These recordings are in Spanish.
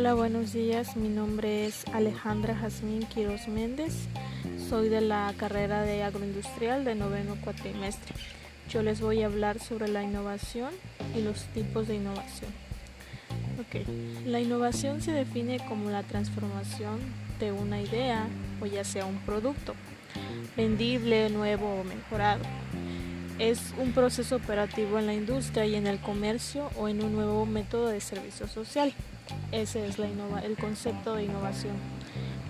Hola, buenos días. Mi nombre es Alejandra Jazmín Quiroz Méndez. Soy de la carrera de agroindustrial de noveno cuatrimestre. Yo les voy a hablar sobre la innovación y los tipos de innovación. La innovación se define como la transformación de una idea o ya sea un producto vendible, nuevo o mejorado. Es un proceso operativo en la industria y en el comercio o en un nuevo método de servicio social. Ese es el concepto de innovación.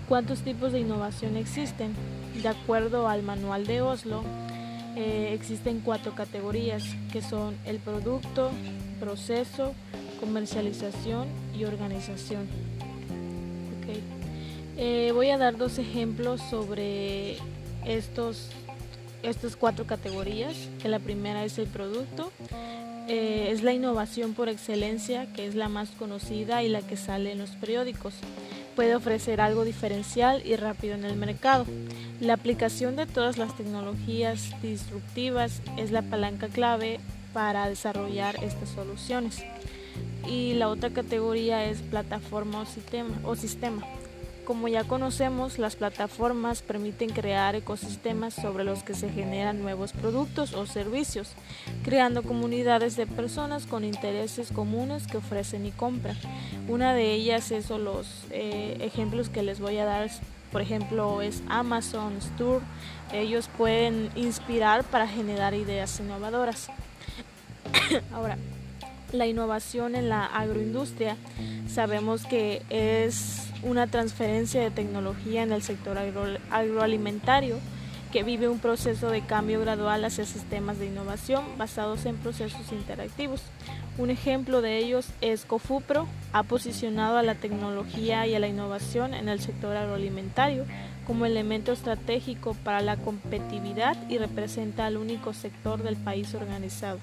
¿Cuántos tipos de innovación existen? De acuerdo al manual de Oslo, eh, existen cuatro categorías que son el producto, proceso, comercialización y organización. Eh, voy a dar dos ejemplos sobre estos, estas cuatro categorías. Que la primera es el producto eh, es la innovación por excelencia, que es la más conocida y la que sale en los periódicos. Puede ofrecer algo diferencial y rápido en el mercado. La aplicación de todas las tecnologías disruptivas es la palanca clave para desarrollar estas soluciones. Y la otra categoría es plataforma o sistema. Como ya conocemos, las plataformas permiten crear ecosistemas sobre los que se generan nuevos productos o servicios, creando comunidades de personas con intereses comunes que ofrecen y compran. Una de ellas es los eh, ejemplos que les voy a dar por ejemplo, es Amazon, Store. Ellos pueden inspirar para generar ideas innovadoras. Ahora, la innovación en la agroindustria sabemos que es una transferencia de tecnología en el sector agroalimentario que vive un proceso de cambio gradual hacia sistemas de innovación basados en procesos interactivos. Un ejemplo de ellos es Cofupro, ha posicionado a la tecnología y a la innovación en el sector agroalimentario como elemento estratégico para la competitividad y representa al único sector del país organizado.